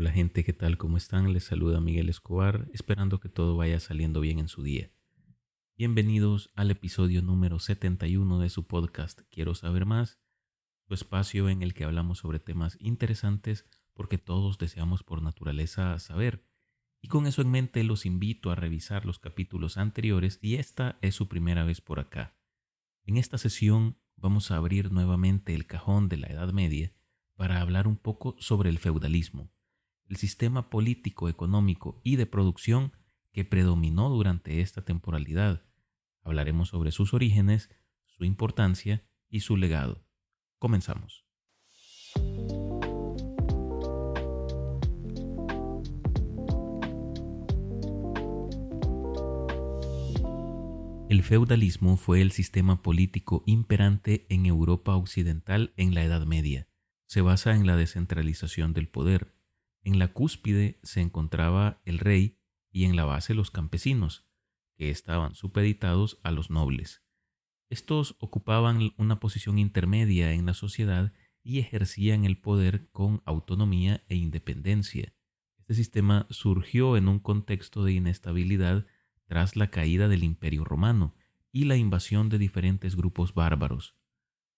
Hola gente, ¿qué tal? ¿Cómo están? Les saluda Miguel Escobar, esperando que todo vaya saliendo bien en su día. Bienvenidos al episodio número 71 de su podcast Quiero saber más, su espacio en el que hablamos sobre temas interesantes porque todos deseamos por naturaleza saber. Y con eso en mente los invito a revisar los capítulos anteriores y esta es su primera vez por acá. En esta sesión vamos a abrir nuevamente el cajón de la Edad Media para hablar un poco sobre el feudalismo el sistema político, económico y de producción que predominó durante esta temporalidad. Hablaremos sobre sus orígenes, su importancia y su legado. Comenzamos. El feudalismo fue el sistema político imperante en Europa occidental en la Edad Media. Se basa en la descentralización del poder, en la cúspide se encontraba el rey y en la base los campesinos, que estaban supeditados a los nobles. Estos ocupaban una posición intermedia en la sociedad y ejercían el poder con autonomía e independencia. Este sistema surgió en un contexto de inestabilidad tras la caída del Imperio romano y la invasión de diferentes grupos bárbaros.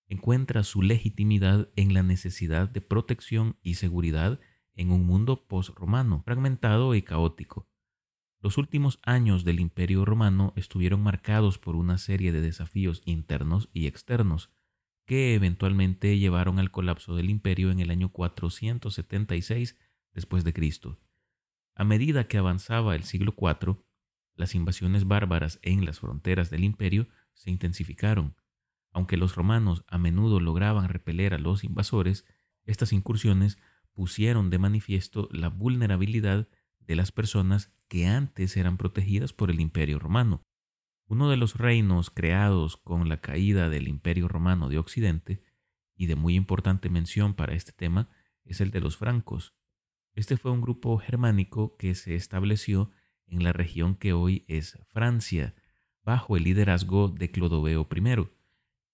Encuentra su legitimidad en la necesidad de protección y seguridad en un mundo post-romano, fragmentado y caótico. Los últimos años del Imperio romano estuvieron marcados por una serie de desafíos internos y externos, que eventualmente llevaron al colapso del imperio en el año 476 después de Cristo. A medida que avanzaba el siglo IV, las invasiones bárbaras en las fronteras del imperio se intensificaron. Aunque los romanos a menudo lograban repeler a los invasores, estas incursiones pusieron de manifiesto la vulnerabilidad de las personas que antes eran protegidas por el Imperio romano. Uno de los reinos creados con la caída del Imperio romano de Occidente, y de muy importante mención para este tema, es el de los francos. Este fue un grupo germánico que se estableció en la región que hoy es Francia, bajo el liderazgo de Clodoveo I,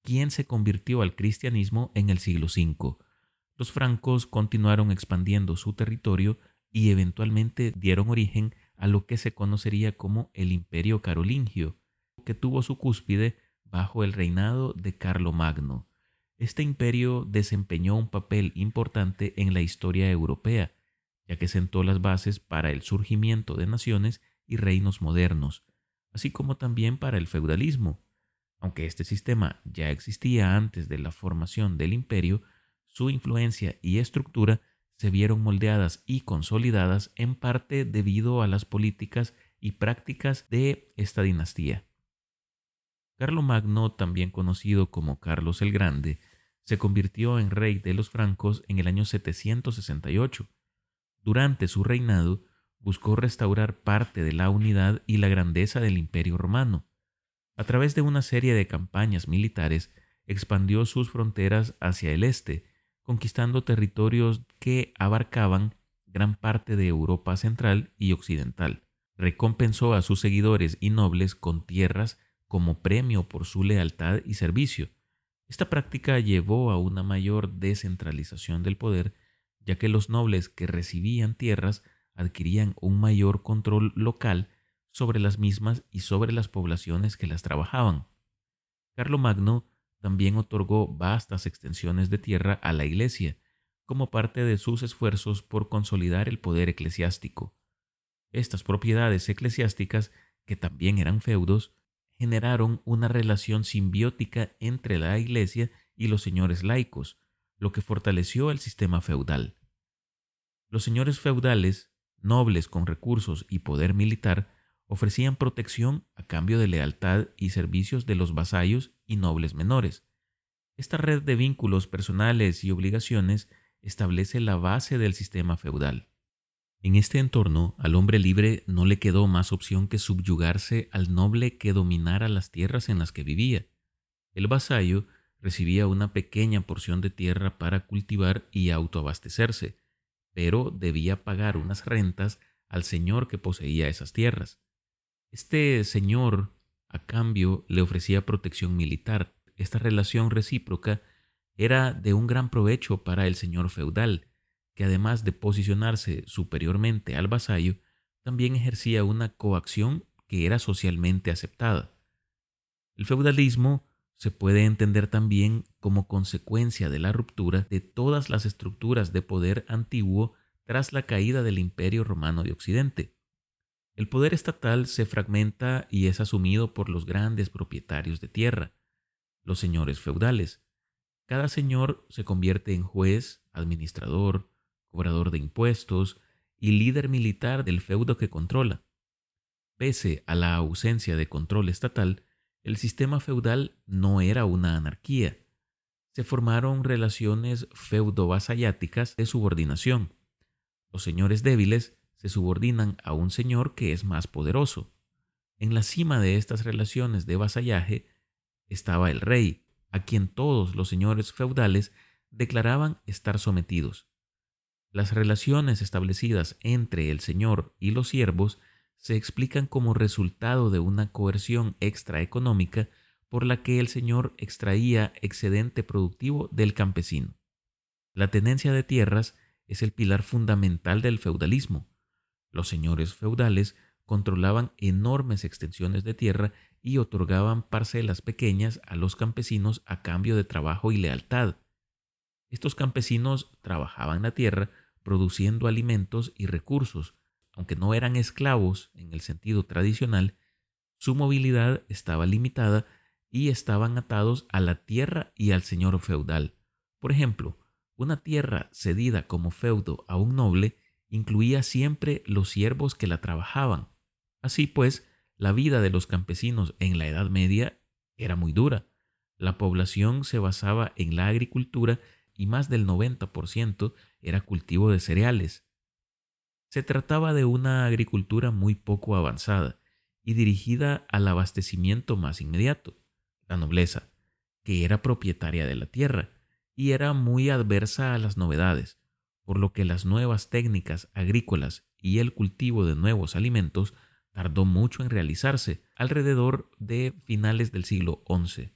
quien se convirtió al cristianismo en el siglo V los francos continuaron expandiendo su territorio y eventualmente dieron origen a lo que se conocería como el Imperio Carolingio, que tuvo su cúspide bajo el reinado de Carlomagno. Este imperio desempeñó un papel importante en la historia europea, ya que sentó las bases para el surgimiento de naciones y reinos modernos, así como también para el feudalismo. Aunque este sistema ya existía antes de la formación del imperio, su influencia y estructura se vieron moldeadas y consolidadas en parte debido a las políticas y prácticas de esta dinastía. Carlomagno, también conocido como Carlos el Grande, se convirtió en rey de los francos en el año 768. Durante su reinado, buscó restaurar parte de la unidad y la grandeza del imperio romano. A través de una serie de campañas militares, expandió sus fronteras hacia el este, conquistando territorios que abarcaban gran parte de Europa central y occidental. Recompensó a sus seguidores y nobles con tierras como premio por su lealtad y servicio. Esta práctica llevó a una mayor descentralización del poder, ya que los nobles que recibían tierras adquirían un mayor control local sobre las mismas y sobre las poblaciones que las trabajaban. Carlomagno también otorgó vastas extensiones de tierra a la Iglesia, como parte de sus esfuerzos por consolidar el poder eclesiástico. Estas propiedades eclesiásticas, que también eran feudos, generaron una relación simbiótica entre la Iglesia y los señores laicos, lo que fortaleció el sistema feudal. Los señores feudales, nobles con recursos y poder militar, ofrecían protección a cambio de lealtad y servicios de los vasallos y nobles menores. Esta red de vínculos personales y obligaciones establece la base del sistema feudal. En este entorno, al hombre libre no le quedó más opción que subyugarse al noble que dominara las tierras en las que vivía. El vasallo recibía una pequeña porción de tierra para cultivar y autoabastecerse, pero debía pagar unas rentas al señor que poseía esas tierras. Este señor, a cambio, le ofrecía protección militar. Esta relación recíproca era de un gran provecho para el señor feudal, que además de posicionarse superiormente al vasallo, también ejercía una coacción que era socialmente aceptada. El feudalismo se puede entender también como consecuencia de la ruptura de todas las estructuras de poder antiguo tras la caída del Imperio Romano de Occidente. El poder estatal se fragmenta y es asumido por los grandes propietarios de tierra, los señores feudales. Cada señor se convierte en juez, administrador, cobrador de impuestos y líder militar del feudo que controla. Pese a la ausencia de control estatal, el sistema feudal no era una anarquía. Se formaron relaciones feudo-vasalláticas de subordinación. Los señores débiles se subordinan a un señor que es más poderoso. En la cima de estas relaciones de vasallaje estaba el rey, a quien todos los señores feudales declaraban estar sometidos. Las relaciones establecidas entre el señor y los siervos se explican como resultado de una coerción extraeconómica por la que el señor extraía excedente productivo del campesino. La tenencia de tierras es el pilar fundamental del feudalismo. Los señores feudales controlaban enormes extensiones de tierra y otorgaban parcelas pequeñas a los campesinos a cambio de trabajo y lealtad. Estos campesinos trabajaban la tierra produciendo alimentos y recursos, aunque no eran esclavos en el sentido tradicional, su movilidad estaba limitada y estaban atados a la tierra y al señor feudal. Por ejemplo, una tierra cedida como feudo a un noble incluía siempre los siervos que la trabajaban. Así pues, la vida de los campesinos en la Edad Media era muy dura. La población se basaba en la agricultura y más del 90% era cultivo de cereales. Se trataba de una agricultura muy poco avanzada y dirigida al abastecimiento más inmediato, la nobleza, que era propietaria de la tierra y era muy adversa a las novedades, por lo que las nuevas técnicas agrícolas y el cultivo de nuevos alimentos tardó mucho en realizarse, alrededor de finales del siglo XI.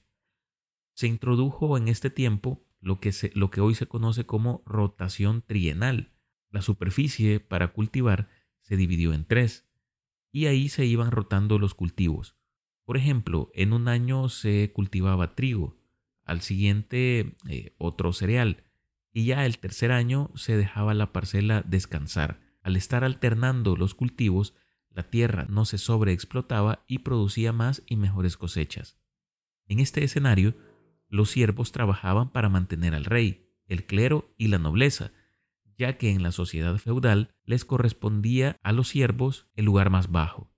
Se introdujo en este tiempo lo que, lo que hoy se conoce como rotación trienal, la superficie para cultivar se dividió en tres y ahí se iban rotando los cultivos. Por ejemplo, en un año se cultivaba trigo, al siguiente eh, otro cereal y ya el tercer año se dejaba la parcela descansar. Al estar alternando los cultivos, la tierra no se sobreexplotaba y producía más y mejores cosechas. En este escenario, los siervos trabajaban para mantener al rey, el clero y la nobleza, ya que en la sociedad feudal les correspondía a los siervos el lugar más bajo.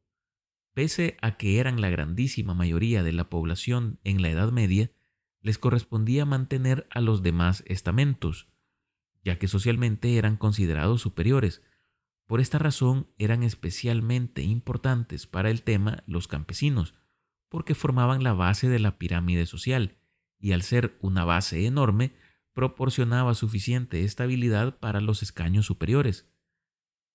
Pese a que eran la grandísima mayoría de la población en la Edad Media, les correspondía mantener a los demás estamentos, ya que socialmente eran considerados superiores. Por esta razón eran especialmente importantes para el tema los campesinos, porque formaban la base de la pirámide social, y al ser una base enorme, proporcionaba suficiente estabilidad para los escaños superiores.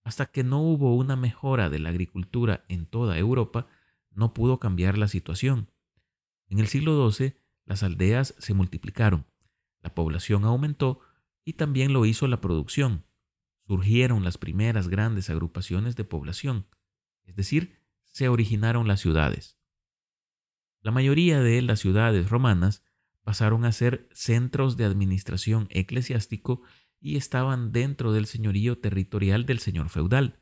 Hasta que no hubo una mejora de la agricultura en toda Europa, no pudo cambiar la situación. En el siglo XII, las aldeas se multiplicaron, la población aumentó y también lo hizo la producción. Surgieron las primeras grandes agrupaciones de población, es decir, se originaron las ciudades. La mayoría de las ciudades romanas pasaron a ser centros de administración eclesiástico y estaban dentro del señorío territorial del señor feudal.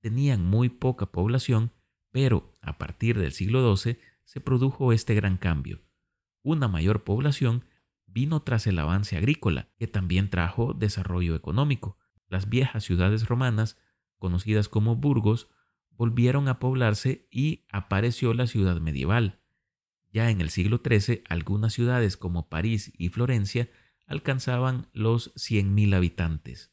Tenían muy poca población, pero a partir del siglo XII se produjo este gran cambio. Una mayor población vino tras el avance agrícola, que también trajo desarrollo económico. Las viejas ciudades romanas, conocidas como burgos, volvieron a poblarse y apareció la ciudad medieval, ya en el siglo XIII, algunas ciudades como París y Florencia alcanzaban los 100.000 habitantes.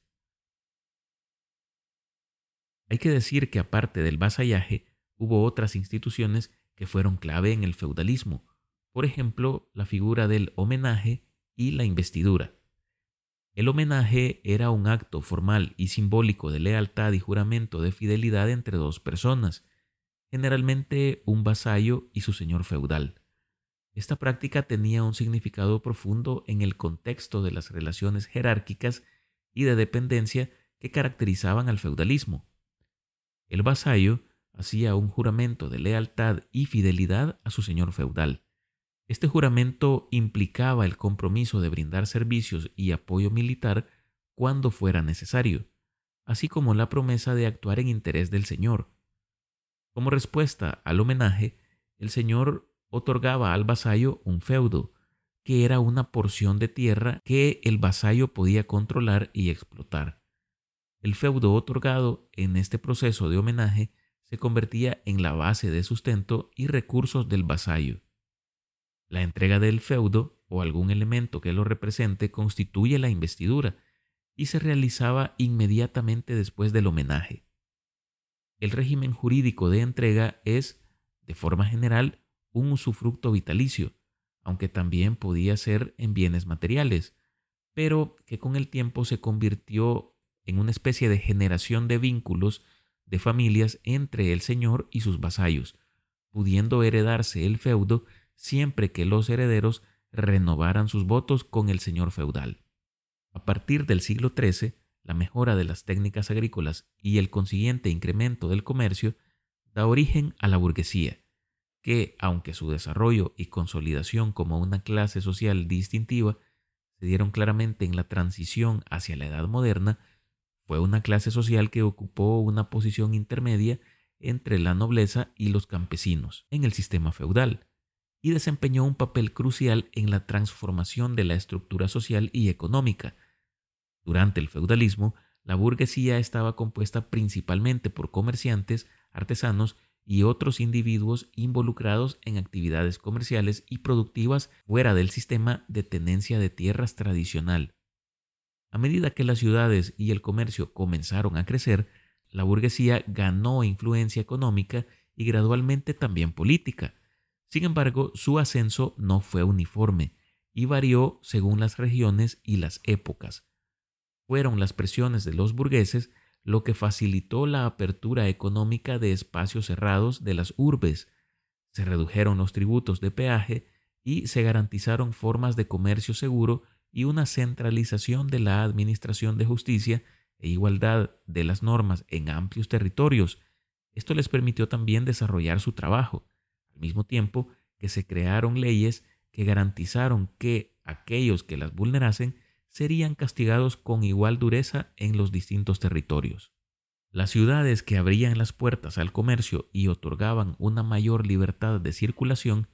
Hay que decir que aparte del vasallaje, hubo otras instituciones que fueron clave en el feudalismo, por ejemplo, la figura del homenaje y la investidura. El homenaje era un acto formal y simbólico de lealtad y juramento de fidelidad entre dos personas, generalmente un vasallo y su señor feudal. Esta práctica tenía un significado profundo en el contexto de las relaciones jerárquicas y de dependencia que caracterizaban al feudalismo. El vasallo hacía un juramento de lealtad y fidelidad a su señor feudal. Este juramento implicaba el compromiso de brindar servicios y apoyo militar cuando fuera necesario, así como la promesa de actuar en interés del señor. Como respuesta al homenaje, el señor otorgaba al vasallo un feudo, que era una porción de tierra que el vasallo podía controlar y explotar. El feudo otorgado en este proceso de homenaje se convertía en la base de sustento y recursos del vasallo. La entrega del feudo o algún elemento que lo represente constituye la investidura y se realizaba inmediatamente después del homenaje. El régimen jurídico de entrega es, de forma general, un usufructo vitalicio, aunque también podía ser en bienes materiales, pero que con el tiempo se convirtió en una especie de generación de vínculos de familias entre el señor y sus vasallos, pudiendo heredarse el feudo siempre que los herederos renovaran sus votos con el señor feudal. A partir del siglo XIII, la mejora de las técnicas agrícolas y el consiguiente incremento del comercio da origen a la burguesía, que, aunque su desarrollo y consolidación como una clase social distintiva se dieron claramente en la transición hacia la Edad Moderna, fue una clase social que ocupó una posición intermedia entre la nobleza y los campesinos en el sistema feudal y desempeñó un papel crucial en la transformación de la estructura social y económica. Durante el feudalismo, la burguesía estaba compuesta principalmente por comerciantes, artesanos y otros individuos involucrados en actividades comerciales y productivas fuera del sistema de tenencia de tierras tradicional. A medida que las ciudades y el comercio comenzaron a crecer, la burguesía ganó influencia económica y gradualmente también política. Sin embargo, su ascenso no fue uniforme y varió según las regiones y las épocas. Fueron las presiones de los burgueses lo que facilitó la apertura económica de espacios cerrados de las urbes. Se redujeron los tributos de peaje y se garantizaron formas de comercio seguro y una centralización de la administración de justicia e igualdad de las normas en amplios territorios. Esto les permitió también desarrollar su trabajo, al mismo tiempo que se crearon leyes que garantizaron que aquellos que las vulnerasen serían castigados con igual dureza en los distintos territorios. Las ciudades que abrían las puertas al comercio y otorgaban una mayor libertad de circulación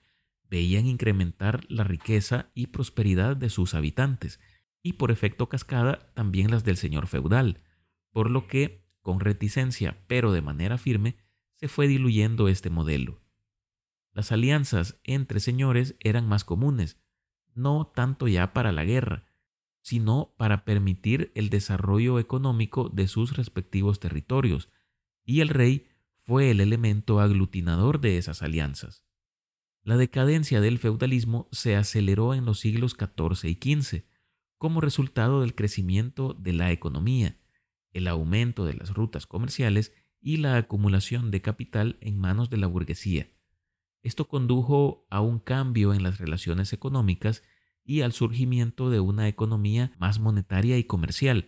veían incrementar la riqueza y prosperidad de sus habitantes, y por efecto cascada también las del señor feudal, por lo que, con reticencia pero de manera firme, se fue diluyendo este modelo. Las alianzas entre señores eran más comunes, no tanto ya para la guerra, sino para permitir el desarrollo económico de sus respectivos territorios, y el rey fue el elemento aglutinador de esas alianzas. La decadencia del feudalismo se aceleró en los siglos XIV y XV como resultado del crecimiento de la economía, el aumento de las rutas comerciales y la acumulación de capital en manos de la burguesía. Esto condujo a un cambio en las relaciones económicas y al surgimiento de una economía más monetaria y comercial.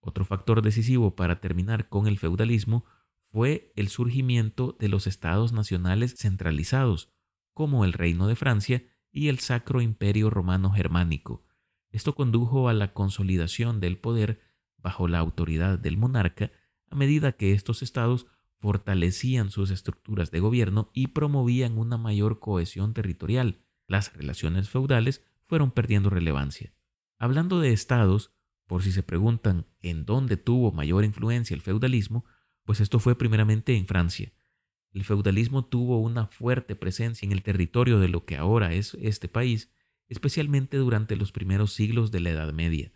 Otro factor decisivo para terminar con el feudalismo fue el surgimiento de los estados nacionales centralizados, como el Reino de Francia y el Sacro Imperio Romano Germánico. Esto condujo a la consolidación del poder bajo la autoridad del monarca a medida que estos estados fortalecían sus estructuras de gobierno y promovían una mayor cohesión territorial. Las relaciones feudales fueron perdiendo relevancia. Hablando de estados, por si se preguntan en dónde tuvo mayor influencia el feudalismo, pues esto fue primeramente en Francia, el feudalismo tuvo una fuerte presencia en el territorio de lo que ahora es este país, especialmente durante los primeros siglos de la Edad Media.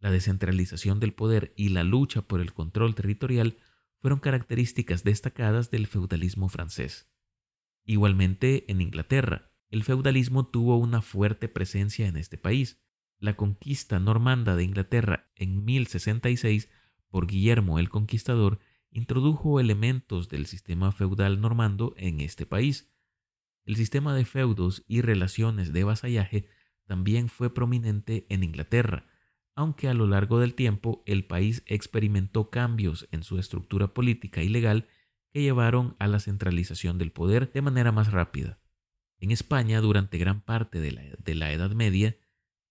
La descentralización del poder y la lucha por el control territorial fueron características destacadas del feudalismo francés. Igualmente en Inglaterra, el feudalismo tuvo una fuerte presencia en este país. La conquista normanda de Inglaterra en 1066 por Guillermo el Conquistador introdujo elementos del sistema feudal normando en este país. El sistema de feudos y relaciones de vasallaje también fue prominente en Inglaterra, aunque a lo largo del tiempo el país experimentó cambios en su estructura política y legal que llevaron a la centralización del poder de manera más rápida. En España, durante gran parte de la, Edad Media,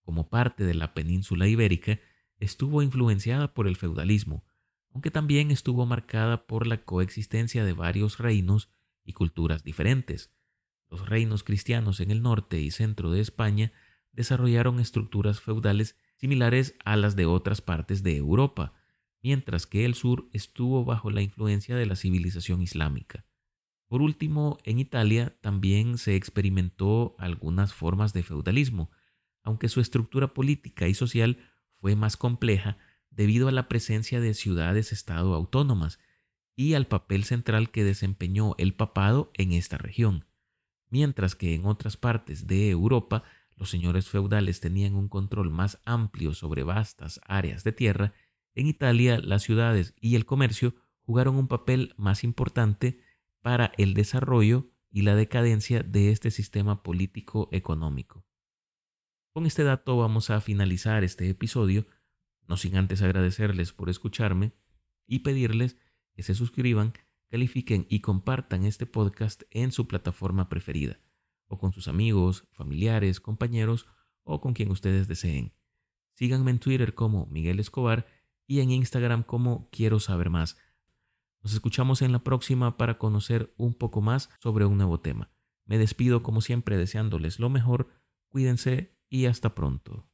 como parte de la península ibérica, estuvo influenciada por el feudalismo, aunque también estuvo marcada por la coexistencia de varios reinos y culturas diferentes. Los reinos cristianos en el norte y centro de España desarrollaron estructuras feudales similares a las de otras partes de Europa, mientras que el sur estuvo bajo la influencia de la civilización islámica. Por último, en Italia también se experimentó algunas formas de feudalismo, aunque su estructura política y social fue más compleja debido a la presencia de ciudades-estado autónomas y al papel central que desempeñó el papado en esta región. Mientras que en otras partes de Europa los señores feudales tenían un control más amplio sobre vastas áreas de tierra, en Italia las ciudades y el comercio jugaron un papel más importante para el desarrollo y la decadencia de este sistema político económico. Con este dato vamos a finalizar este episodio, no sin antes agradecerles por escucharme y pedirles que se suscriban, califiquen y compartan este podcast en su plataforma preferida, o con sus amigos, familiares, compañeros o con quien ustedes deseen. Síganme en Twitter como Miguel Escobar y en Instagram como Quiero Saber Más. Nos escuchamos en la próxima para conocer un poco más sobre un nuevo tema. Me despido como siempre deseándoles lo mejor, cuídense y hasta pronto.